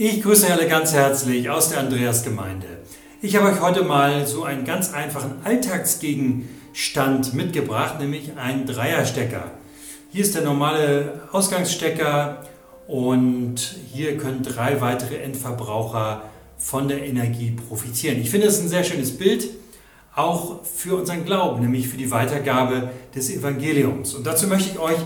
Ich grüße alle ganz herzlich aus der Andreasgemeinde. Ich habe euch heute mal so einen ganz einfachen Alltagsgegenstand mitgebracht, nämlich einen Dreierstecker. Hier ist der normale Ausgangsstecker und hier können drei weitere Endverbraucher von der Energie profitieren. Ich finde es ein sehr schönes Bild, auch für unseren Glauben, nämlich für die Weitergabe des Evangeliums. Und dazu möchte ich euch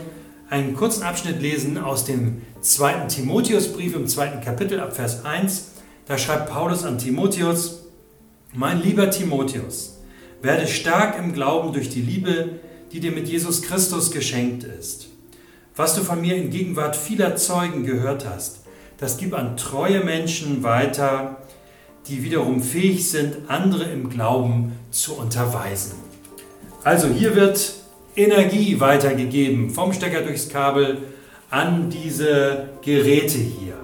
einen kurzen Abschnitt lesen aus dem zweiten Timotheusbrief im zweiten Kapitel ab Vers 1. Da schreibt Paulus an Timotheus, mein lieber Timotheus, werde stark im Glauben durch die Liebe, die dir mit Jesus Christus geschenkt ist. Was du von mir in Gegenwart vieler Zeugen gehört hast, das gib an treue Menschen weiter, die wiederum fähig sind, andere im Glauben zu unterweisen. Also hier wird Energie weitergegeben vom Stecker durchs Kabel an diese Geräte hier.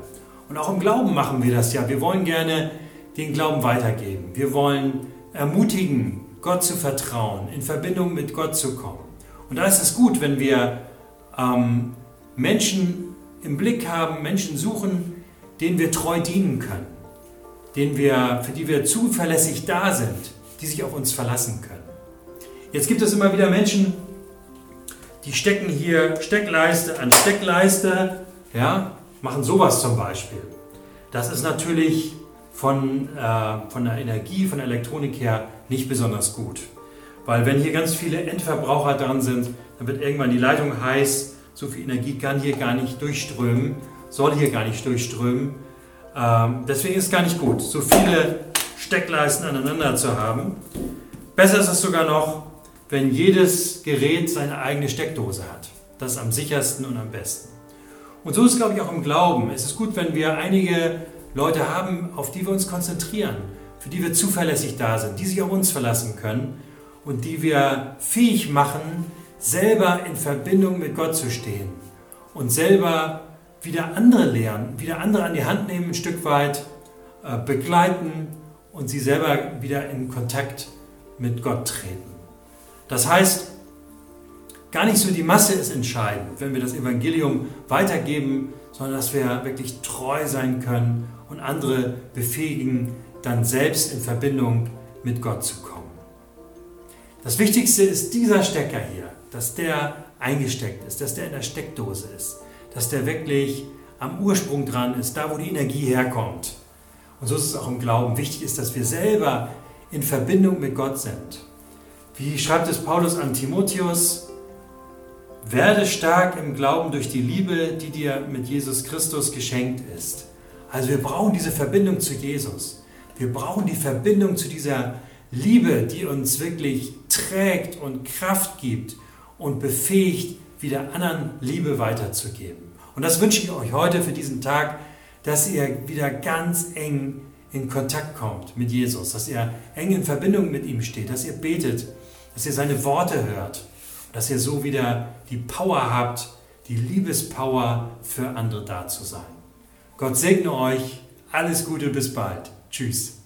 Und auch im Glauben machen wir das ja. Wir wollen gerne den Glauben weitergeben. Wir wollen ermutigen, Gott zu vertrauen, in Verbindung mit Gott zu kommen. Und da ist es gut, wenn wir ähm, Menschen im Blick haben, Menschen suchen, denen wir treu dienen können, denen wir, für die wir zuverlässig da sind, die sich auf uns verlassen können. Jetzt gibt es immer wieder Menschen, die stecken hier Steckleiste an Steckleiste, ja, machen sowas zum Beispiel. Das ist natürlich von, äh, von der Energie, von der Elektronik her nicht besonders gut. Weil wenn hier ganz viele Endverbraucher dran sind, dann wird irgendwann die Leitung heiß, so viel Energie kann hier gar nicht durchströmen, soll hier gar nicht durchströmen. Ähm, deswegen ist es gar nicht gut, so viele Steckleisten aneinander zu haben. Besser ist es sogar noch, wenn jedes Gerät seine eigene Steckdose hat. Das ist am sichersten und am besten. Und so ist es, glaube ich, auch im Glauben. Es ist gut, wenn wir einige Leute haben, auf die wir uns konzentrieren, für die wir zuverlässig da sind, die sich auf uns verlassen können und die wir fähig machen, selber in Verbindung mit Gott zu stehen und selber wieder andere lehren, wieder andere an die Hand nehmen, ein Stück weit äh, begleiten und sie selber wieder in Kontakt mit Gott treten. Das heißt, gar nicht so die Masse ist entscheidend, wenn wir das Evangelium weitergeben, sondern dass wir wirklich treu sein können und andere befähigen, dann selbst in Verbindung mit Gott zu kommen. Das Wichtigste ist dieser Stecker hier, dass der eingesteckt ist, dass der in der Steckdose ist, dass der wirklich am Ursprung dran ist, da wo die Energie herkommt. Und so ist es auch im Glauben. Wichtig ist, dass wir selber in Verbindung mit Gott sind. Wie schreibt es Paulus an Timotheus? Werde stark im Glauben durch die Liebe, die dir mit Jesus Christus geschenkt ist. Also wir brauchen diese Verbindung zu Jesus. Wir brauchen die Verbindung zu dieser Liebe, die uns wirklich trägt und Kraft gibt und befähigt, wieder anderen Liebe weiterzugeben. Und das wünsche ich euch heute für diesen Tag, dass ihr wieder ganz eng in Kontakt kommt mit Jesus, dass ihr eng in Verbindung mit ihm steht, dass ihr betet, dass ihr seine Worte hört, dass ihr so wieder die Power habt, die Liebespower für andere da zu sein. Gott segne euch, alles Gute, bis bald. Tschüss.